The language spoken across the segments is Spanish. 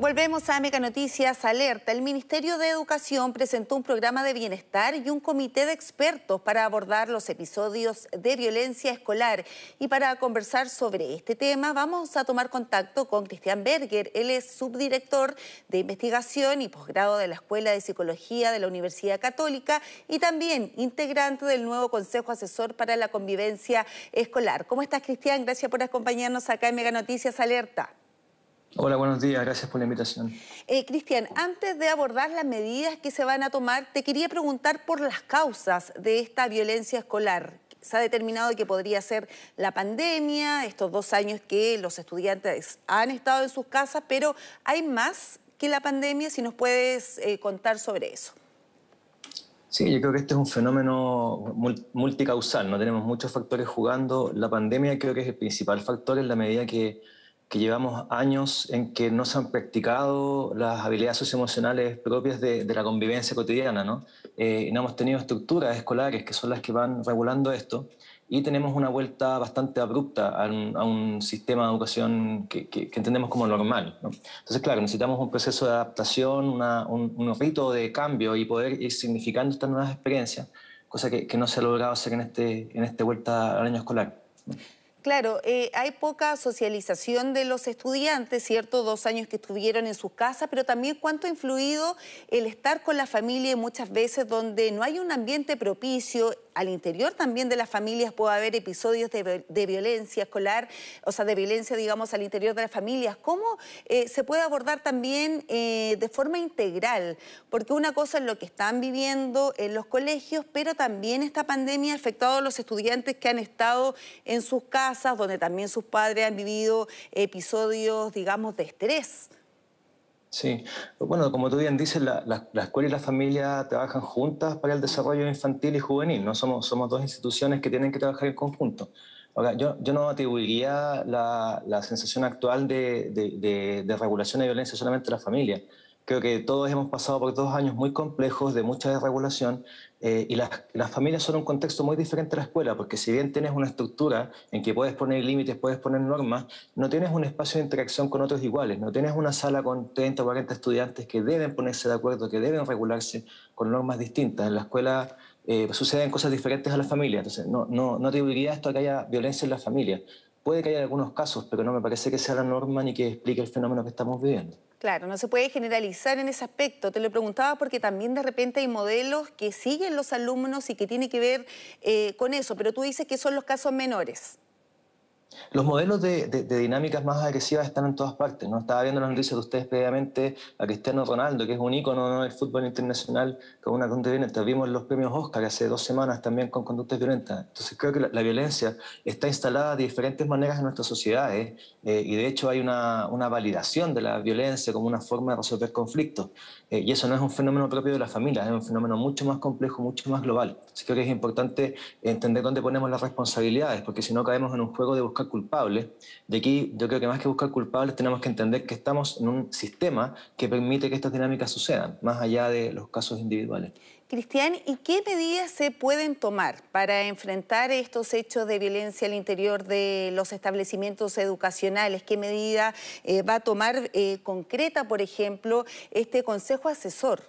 Volvemos a Mega Noticias Alerta. El Ministerio de Educación presentó un programa de bienestar y un comité de expertos para abordar los episodios de violencia escolar. Y para conversar sobre este tema vamos a tomar contacto con Cristian Berger. Él es subdirector de investigación y posgrado de la Escuela de Psicología de la Universidad Católica y también integrante del nuevo Consejo Asesor para la Convivencia Escolar. ¿Cómo estás, Cristian? Gracias por acompañarnos acá en Mega Noticias Alerta. Hola, buenos días. Gracias por la invitación. Eh, Cristian, antes de abordar las medidas que se van a tomar, te quería preguntar por las causas de esta violencia escolar. Se ha determinado que podría ser la pandemia, estos dos años que los estudiantes han estado en sus casas, pero hay más que la pandemia, si nos puedes eh, contar sobre eso. Sí, yo creo que este es un fenómeno multicausal, no tenemos muchos factores jugando. La pandemia creo que es el principal factor en la medida que que llevamos años en que no se han practicado las habilidades socioemocionales propias de, la convivencia cotidiana, ¿no? Eh, no hemos tenido estructuras escolares que son las que van regulando esto y tenemos una vuelta bastante abrupta a un, sistema de educación que, entendemos como normal. ¿no? Entonces, claro, necesitamos un proceso de adaptación, un, un, rito de cambio y poder ir significando estas nuevas experiencias, cosa que, no se ha logrado hacer en, este, en esta vuelta al año escolar. Claro, eh, hay poca socialización de los estudiantes, ¿cierto? Dos años que estuvieron en sus casas, pero también cuánto ha influido el estar con la familia muchas veces donde no hay un ambiente propicio, al interior también de las familias puede haber episodios de, violencia escolar, o sea, de violencia, digamos, al interior de las familias. ¿Cómo eh, se puede abordar también eh, de forma integral? Porque una cosa es lo que están viviendo en los colegios, pero también esta pandemia ha afectado a los estudiantes que han estado en sus casas, donde también sus padres han vivido episodios, digamos, de estrés. Sí, bueno, como tú bien dices, la, escuela y la familia trabajan juntas para el desarrollo infantil y juvenil, ¿no? Somos, somos dos instituciones que tienen que trabajar en conjunto. Ahora, yo, yo no atribuiría la, la sensación actual de, de, de, regulación de violencia solamente a la familia. Creo que todos hemos pasado por dos años muy complejos de mucha desregulación eh, y las, las, familias son un contexto muy diferente a la escuela, porque si bien tienes una estructura en que puedes poner límites, puedes poner normas, no tienes un espacio de interacción con otros iguales, no tienes una sala con 30 o 40 estudiantes que deben ponerse de acuerdo, que deben regularse con normas distintas. En la escuela eh, suceden cosas diferentes a la familia, entonces no, no, no atribuiría esto a que haya violencia en la familia. Puede que haya algunos casos, pero no me parece que sea la norma ni que explique el fenómeno que estamos viviendo. Claro, no se puede generalizar en ese aspecto. Te lo preguntaba porque también de repente hay modelos que siguen los alumnos y que tiene que ver eh, con eso, pero tú dices que son los casos menores. Los modelos de, dinámicas más agresivas están en todas partes. ¿no? Estaba viendo las noticias de ustedes previamente a Cristiano Ronaldo, que es un ícono del fútbol internacional con una conducta violenta. Vimos los premios Oscar hace dos semanas también con conductas violentas. Entonces creo que la, violencia está instalada de diferentes maneras en nuestras sociedades eh, y de hecho hay una, validación de la violencia como una forma de resolver conflictos. Eh, y eso no es un fenómeno propio de la familia, es un fenómeno mucho más complejo, mucho más global. Así creo que es importante entender dónde ponemos las responsabilidades, porque si no caemos en un juego de buscar culpables. De aquí yo creo que más que buscar culpables tenemos que entender que estamos en un sistema que permite que estas dinámicas sucedan, más allá de los casos individuales. Cristian, ¿y qué medidas se pueden tomar para enfrentar estos hechos de violencia al interior de los establecimientos educacionales? ¿Qué medida eh, va a tomar eh, concreta, por ejemplo, este Consejo Asesor?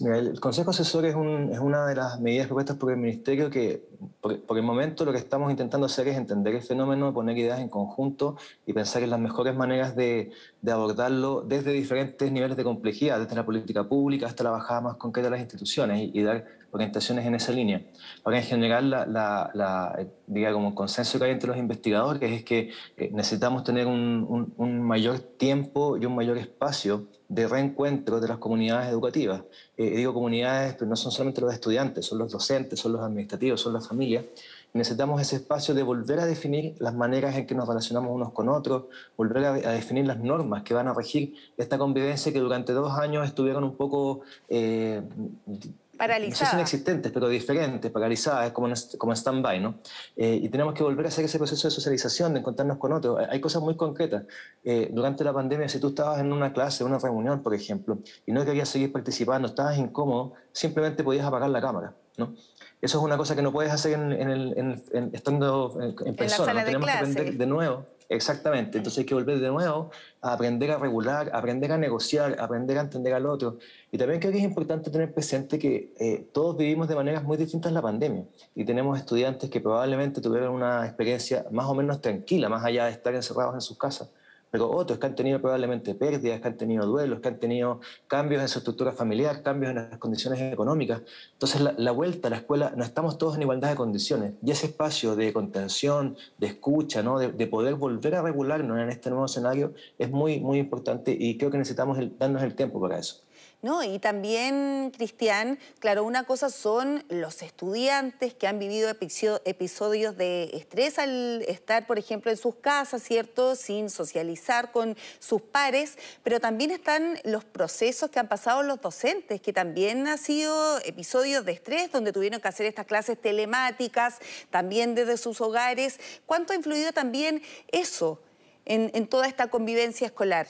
El Consejo Asesor es, una de las medidas propuestas por el Ministerio que, por, el momento, lo que estamos intentando hacer es entender el fenómeno, poner ideas en conjunto y pensar en las mejores maneras de, abordarlo desde diferentes niveles de complejidad, desde la política pública hasta la bajada más concreta de las instituciones y, dar orientaciones en esa línea. Ahora, en general, la, diga, como consenso que hay entre los investigadores es que eh, necesitamos tener un, un mayor tiempo y un mayor espacio de reencuentro de las comunidades educativas. Eh, digo comunidades, pero no son solamente los estudiantes, son los docentes, son los administrativos, son las familias. necesitamos ese espacio de volver a definir las maneras en que nos relacionamos unos con otros, volver a, definir las normas que van a regir esta convivencia que durante dos años estuvieron un poco eh, Paralizadas. No inexistentes, pero diferentes, paralizadas, como en, como stand-by, ¿no? Eh, y tenemos que volver a hacer ese proceso de socialización, de encontrarnos con otros. Hay cosas muy concretas. Eh, durante la pandemia, si tú estabas en una clase, una reunión, por ejemplo, y no querías seguir participando, estabas incómodo, simplemente podías apagar la cámara, ¿no? Eso es una cosa que no puedes hacer en, el, estando en, persona. La sala Tenemos de que aprender de nuevo Exactamente, entonces hay que volver de nuevo a aprender a regular, a aprender a negociar, a aprender a entender al otro. Y también creo que es importante tener presente que eh, todos vivimos de maneras muy distintas la pandemia. Y tenemos estudiantes que probablemente tuvieron una experiencia más o menos tranquila, más allá de estar encerrados en sus casas pero otros que han tenido probablemente pérdidas, que han tenido duelos, que han tenido cambios en su estructura familiar, cambios en las condiciones económicas. Entonces, la, vuelta a la escuela, no estamos todos en igualdad de condiciones. Y ese espacio de contención, de escucha, ¿no? de, poder volver a regularnos en este nuevo escenario es muy, muy importante y creo que necesitamos darnos el tiempo para eso. ¿No? Y también, Cristian, claro, una cosa son los estudiantes que han vivido episodios de estrés al estar, por ejemplo, en sus casas, ¿cierto? Sin socializar con sus pares, pero también están los procesos que han pasado los docentes, que también han sido episodios de estrés, donde tuvieron que hacer estas clases telemáticas, también desde sus hogares. ¿Cuánto ha influido también eso en, en toda esta convivencia escolar?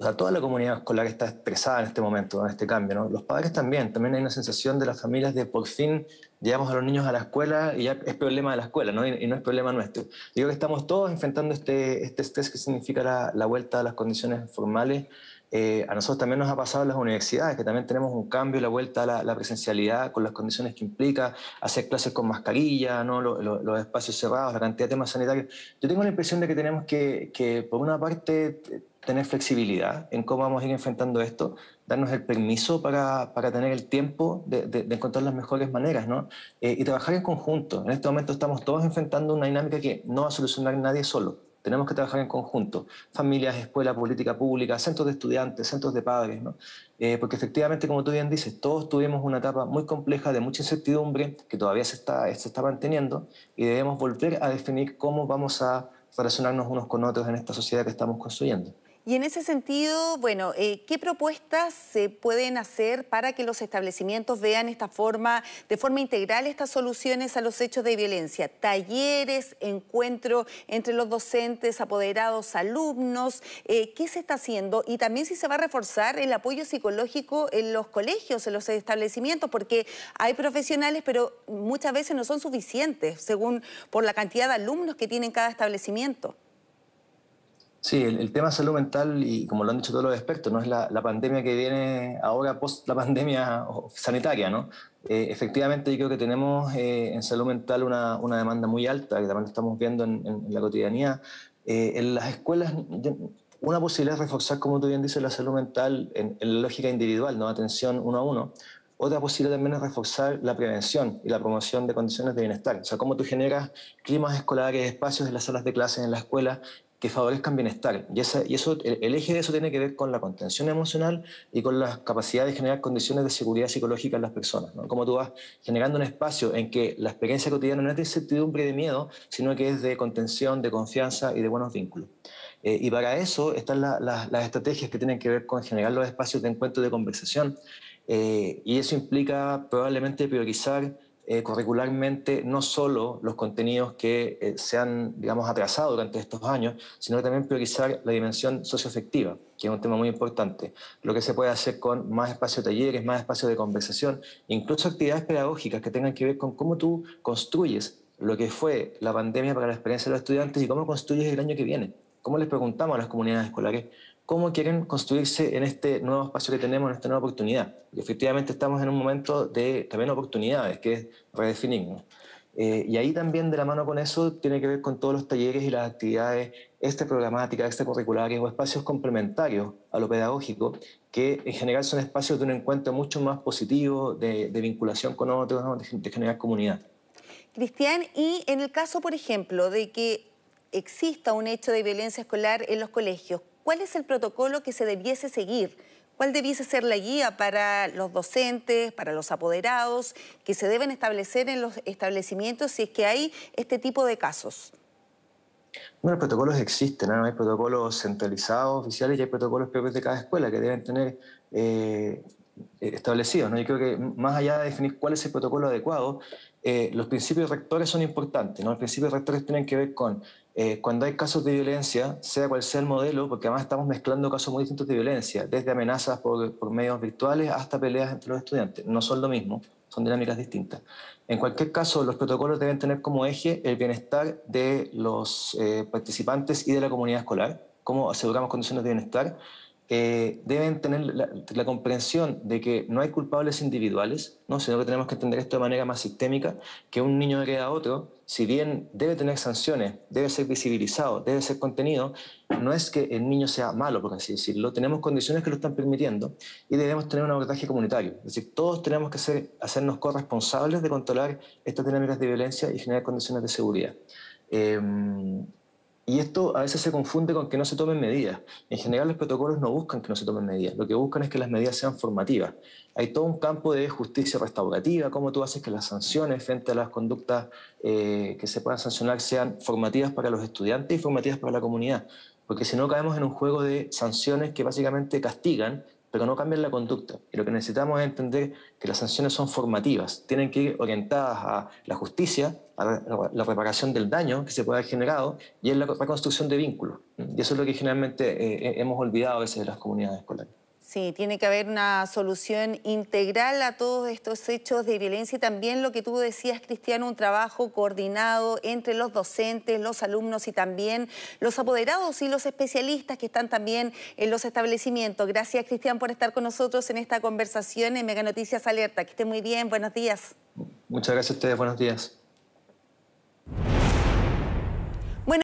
O sea, toda la comunidad escolar está estresada en este momento, en este cambio. Los padres también, también hay una sensación de las familias de por fin llevamos a los niños a la escuela y ya es problema de la escuela, ¿no? Y, no es problema nuestro. Digo que estamos todos enfrentando este, este estrés que significa la, la vuelta a las condiciones formales. Eh, a nosotros también nos ha pasado en las universidades, que también tenemos un cambio, la vuelta a la, presencialidad con las condiciones que implica, hacer clases con mascarilla, ¿no? Los, espacios cerrados, la cantidad de temas sanitarios. Yo tengo la impresión de que tenemos que, que por una parte, tener flexibilidad en cómo vamos a ir enfrentando esto, darnos el permiso para, para tener el tiempo de, de, encontrar las mejores maneras, ¿no? Eh, y trabajar en conjunto. En este momento estamos todos enfrentando una dinámica que no va a solucionar nadie solo. Tenemos que trabajar en conjunto, familias, escuela, política pública, centros de estudiantes, centros de padres, ¿no? Eh, porque efectivamente, como tú bien dices, todos tuvimos una etapa muy compleja de mucha incertidumbre que todavía se está, se está manteniendo y debemos volver a definir cómo vamos a relacionarnos unos con otros en esta sociedad que estamos construyendo. Y en ese sentido, bueno, eh, ¿qué propuestas se pueden hacer para que los establecimientos vean esta forma, de forma integral estas soluciones a los hechos de violencia? Talleres, encuentro entre los docentes, apoderados, alumnos, eh, ¿qué se está haciendo? Y también si se va a reforzar el apoyo psicológico en los colegios, en los establecimientos, porque hay profesionales, pero muchas veces no son suficientes, según por la cantidad de alumnos que tiene cada establecimiento. Sí, el, tema salud mental, y como lo han dicho todos los expertos, no es la, pandemia que viene ahora post la pandemia sanitaria, ¿no? Eh, efectivamente, yo creo que tenemos eh, en salud mental una, una, demanda muy alta, que también estamos viendo en, la cotidianía. Eh, en las escuelas, una posibilidad es reforzar, como tú bien dices, la salud mental en, en la lógica individual, ¿no? Atención uno a uno. Otra posibilidad también es reforzar la prevención y la promoción de condiciones de bienestar. O sea, cómo tú generas climas escolares, espacios en las salas de clases, en la escuela, que favorezcan bienestar. Y, eso, el, eje de eso tiene que ver con la contención emocional y con la capacidad de generar condiciones de seguridad psicológica en las personas. ¿no? Como tú vas generando un espacio en que la experiencia cotidiana no es de incertidumbre y de miedo, sino que es de contención, de confianza y de buenos vínculos. Eh, y para eso están las estrategias que tienen que ver con generar los espacios de encuentro y de conversación. Eh, y eso implica probablemente priorizar eh, curricularmente no solo los contenidos que eh, se han, digamos, atrasado durante estos años, sino también priorizar la dimensión socioafectiva, que es un tema muy importante. Lo que se puede hacer con más espacios de talleres, más espacios de conversación, incluso actividades pedagógicas que tengan que ver con cómo tú construyes lo que fue la pandemia para la experiencia de los estudiantes y cómo construyes el año que viene. ¿Cómo les preguntamos a las comunidades escolares cómo quieren construirse en este nuevo espacio que tenemos, en esta nueva oportunidad. Y efectivamente estamos en un momento de también oportunidades, que es redefinirnos. Eh, y ahí también de la mano con eso tiene que ver con todos los talleres y las actividades extraprogramáticas, extracurriculares o espacios complementarios a lo pedagógico, que en general son espacios de un encuentro mucho más positivo, de, vinculación con otros, de, de generar comunidad. Cristian, y en el caso, por ejemplo, de que exista un hecho de violencia escolar en los colegios, ¿cuál es el protocolo que se debiese seguir? ¿Cuál debiese ser la guía para los docentes, para los apoderados, que se deben establecer en los establecimientos si es que hay este tipo de casos? Bueno, los protocolos existen, hay protocolos centralizados, oficiales, y hay protocolos propios de cada escuela que deben tener eh, establecidos. ¿no? Yo creo que más allá de definir cuál es el protocolo adecuado, eh, los principios rectores son importantes. Los principios rectores tienen que ver con eh, cuando hay casos de violencia, sea cual sea el modelo, porque además estamos mezclando casos muy distintos de violencia, desde amenazas por, por medios virtuales hasta peleas entre los estudiantes. No son lo mismo, son dinámicas distintas. En cualquier caso, los protocolos deben tener como eje el bienestar de los eh, participantes y de la comunidad escolar, cómo aseguramos condiciones de bienestar, eh, deben tener la, comprensión de que no hay culpables individuales, ¿no? sino que tenemos que entender esto de manera más sistémica, que un niño agreda a otro, si bien debe tener sanciones, debe ser visibilizado, debe ser contenido, no es que el niño sea malo, por así decirlo, tenemos condiciones que lo están permitiendo y debemos tener un abordaje comunitario. Es decir, todos tenemos que ser, hacernos corresponsables de controlar estas dinámicas de violencia y generar condiciones de seguridad. Eh, y esto a veces se confunde con que no se tomen medidas. En general los protocolos no buscan que no se tomen medidas, lo que buscan es que las medidas sean formativas. Hay todo un campo de justicia restaurativa, cómo tú haces que las sanciones frente a las conductas eh, que se puedan sancionar sean formativas para los estudiantes y formativas para la comunidad. Porque si no caemos en un juego de sanciones que básicamente castigan pero no cambian la conducta. Y lo que necesitamos es entender que las sanciones son formativas, tienen que ir orientadas a la justicia, a la reparación del daño que se puede haber generado y a la reconstrucción de vínculos. Y eso es lo que generalmente eh, eh, hemos olvidado a veces de las comunidades escolares. Sí, tiene que haber una solución integral a todos estos hechos de violencia y también lo que tú decías, Cristiano, un trabajo coordinado entre los docentes, los alumnos y también los apoderados y los especialistas que están también en los establecimientos. Gracias, Cristian, por estar con nosotros en esta conversación en Mega Noticias Alerta. Que esté muy bien, buenos días. Muchas gracias a ustedes, buenos días.